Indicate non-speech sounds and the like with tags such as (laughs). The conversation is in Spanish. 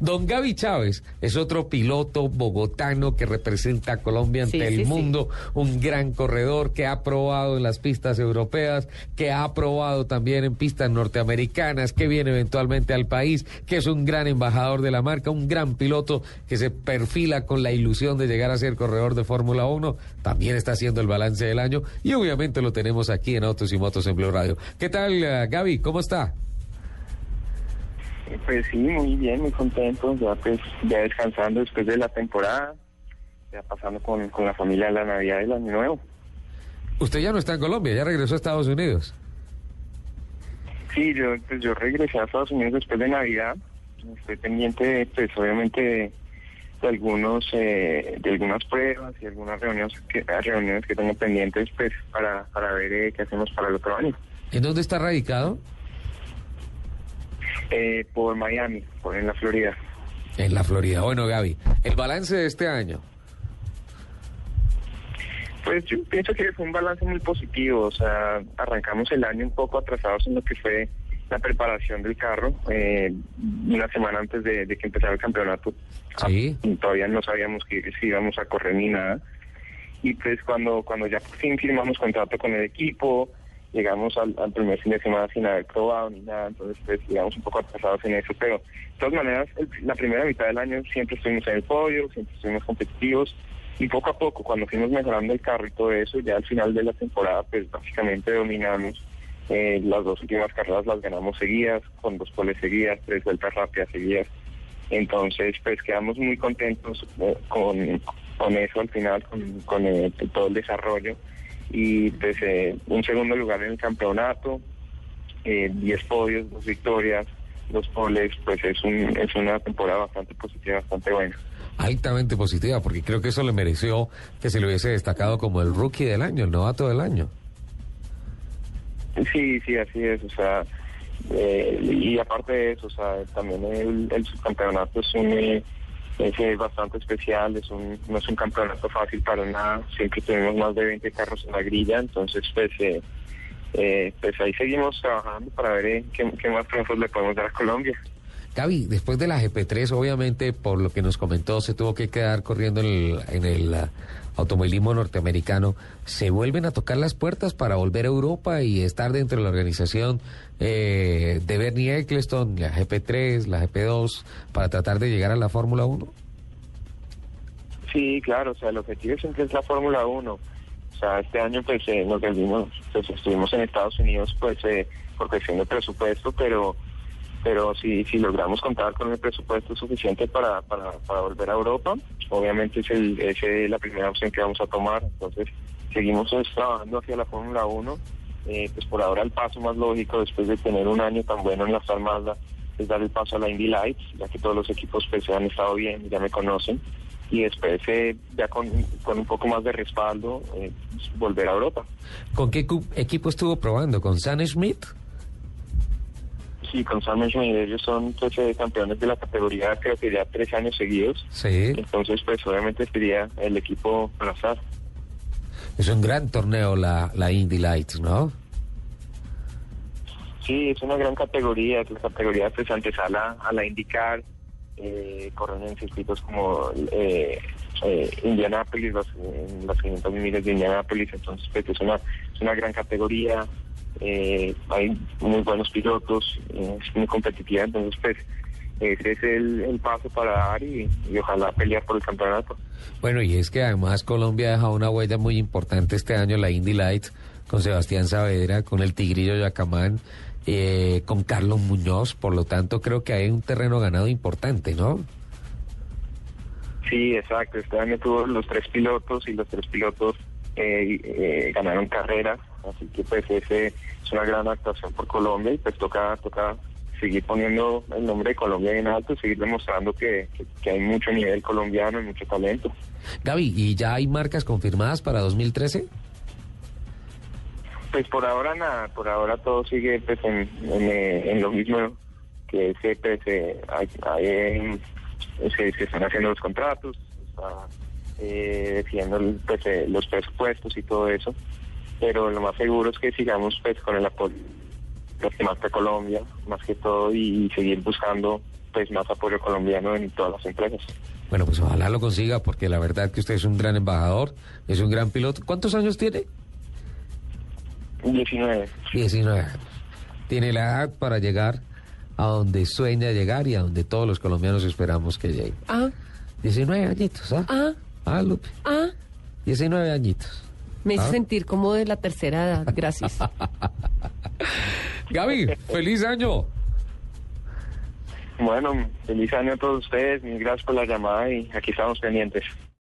Don Gaby Chávez es otro piloto bogotano que representa a Colombia ante el mundo, un gran corredor que ha probado en las pistas europeas, que ha probado también en pistas norteamericanas, que viene eventualmente al país, que es un gran embajador de la marca, un gran piloto que se perfila con la ilusión de llegar a ser corredor de Fórmula 1, también está haciendo el balance del año y obviamente lo tenemos aquí en Autos y Motos en Blue Radio. ¿Qué tal, eh, Gaby? ¿Cómo está? Pues sí, muy bien, muy contento, ya pues ya descansando después de la temporada, ya pasando con, con la familia la Navidad y el Año Nuevo. Usted ya no está en Colombia, ya regresó a Estados Unidos. Sí, yo pues yo regresé a Estados Unidos después de Navidad, estoy pendiente pues obviamente de, algunos eh, de algunas pruebas y algunas reuniones que reuniones que tengo pendientes pues para, para ver eh, qué hacemos para el otro año. ¿En dónde está radicado? Eh, por Miami, por en la Florida. En la Florida. Bueno, Gaby, el balance de este año. Pues yo pienso que fue un balance muy positivo, o sea, arrancamos el año un poco atrasados en lo que fue la preparación del carro, eh, una semana antes de, que empezara el campeonato. Sí. Ah, todavía no sabíamos que si íbamos a correr ni nada. Y pues cuando, cuando ya por fin firmamos contrato con el equipo, llegamos al, primer fin de semana sin haber probado ni nada, entonces pues llegamos un poco atrasados en eso, pero de todas maneras la primera mitad del año siempre estuvimos en el podio, siempre estuvimos competitivos y poco a poco cuando fuimos mejorando el carro y todo eso, ya al final de la temporada pues básicamente dominamos. Eh, las dos últimas carreras las ganamos seguidas, con dos poles seguidas, tres vueltas rápidas seguidas. Entonces, pues quedamos muy contentos eh, con, con eso al final, con, con todo el desarrollo y pues eh, un segundo lugar en el campeonato, 10 eh, podios, dos victorias, dos poles, pues es, un, es una temporada bastante positiva, bastante buena. Altamente positiva, porque creo que eso le mereció que se le hubiese destacado como el rookie del año, el novato del año. Sí, sí, así es, o sea, eh, y aparte de eso, o sea, también el, el subcampeonato es un es bastante especial, es un, no es un campeonato fácil para nada, siempre tenemos más de 20 carros en la grilla, entonces pues, eh, eh, pues ahí seguimos trabajando para ver eh, qué, más triunfos le podemos dar a Colombia. Gaby, después de la GP3, obviamente, por lo que nos comentó, se tuvo que quedar corriendo en el, uh, automovilismo norteamericano. ¿Se vuelven a tocar las puertas para volver a Europa y estar dentro de la organización eh, de Bernie Eccleston, la GP3, la GP2, para tratar de llegar a la Fórmula 1? Sí, claro, o sea, el objetivo siempre es la Fórmula 1. O sea, este año pues eh, nos vendimos, pues estuvimos en Estados Unidos pues eh, por cuestión de presupuesto, pero pero si, si logramos contar con el presupuesto suficiente para, para, para volver a Europa, obviamente es, el, es la primera opción que vamos a tomar. Entonces, seguimos pues, trabajando hacia la Fórmula 1. Eh, pues por ahora el paso más lógico después de tener un año tan bueno en la Star es dar el paso a la Indy Lights, ya que todos los equipos pues han estado bien, ya me conocen, y después eh, ya con, con, un poco más de respaldo eh, volver a Europa. ¿Con qué equipo estuvo probando? ¿Con San Smith? Sí, con Sam ellos son pues, campeones de la categoría creo que ya tres años seguidos. Sí. Entonces, pues obviamente sería el equipo para azar. Es un gran torneo la, la Indy Lights, ¿no? Sí, es una gran categoría, es la categoría pues antesala a la IndyCar, eh, corren en circuitos como eh, eh, Indianápolis, los, en las 500 miles de Indianápolis, entonces pues es una, es una gran categoría, eh, hay muy buenos pilotos, es muy competitiva, entonces pues ese es el, paso para dar y, ojalá pelear por el campeonato. Bueno, y es que además Colombia ha dejado una huella muy importante este año, la Indy Lights, con Sebastián Saavedra, con el Tigrillo Yacamán, eh, con Carlos Muñoz, por lo tanto creo que hay un terreno ganado importante, ¿no? Sí, exacto, este año tuvo los tres pilotos y los tres pilotos eh, eh, ganaron carreras, así que pues ese es una gran actuación por Colombia y pues toca, toca seguir poniendo el nombre de Colombia en alto, seguir demostrando que, hay mucho nivel colombiano y mucho talento. Gaby, ¿y ya hay marcas confirmadas para 2013? Pues por ahora nada, por ahora todo sigue pues en, en, lo mismo que se, pues, eh, hay, se, están haciendo los contratos, está eh, pues, eh, los presupuestos y todo eso, pero lo más seguro es que sigamos pues con el apoyo más de Colombia, más que todo, y, seguir buscando pues más apoyo colombiano en todas las empresas. Bueno, pues ojalá lo consiga, porque la verdad es que usted es un gran embajador, es un gran piloto. ¿Cuántos años tiene? 19. 19 años. Tiene la edad para llegar a donde sueña llegar y a donde todos los colombianos esperamos que llegue. Ah, 19 añitos, ¿ah? ah, Ah, Lupe. ah. 19 añitos. Me hizo Ah. sentir como de la tercera edad. Gracias. (laughs) Gaby, feliz año. Bueno, feliz año a todos ustedes, mil gracias por la llamada y aquí estamos pendientes.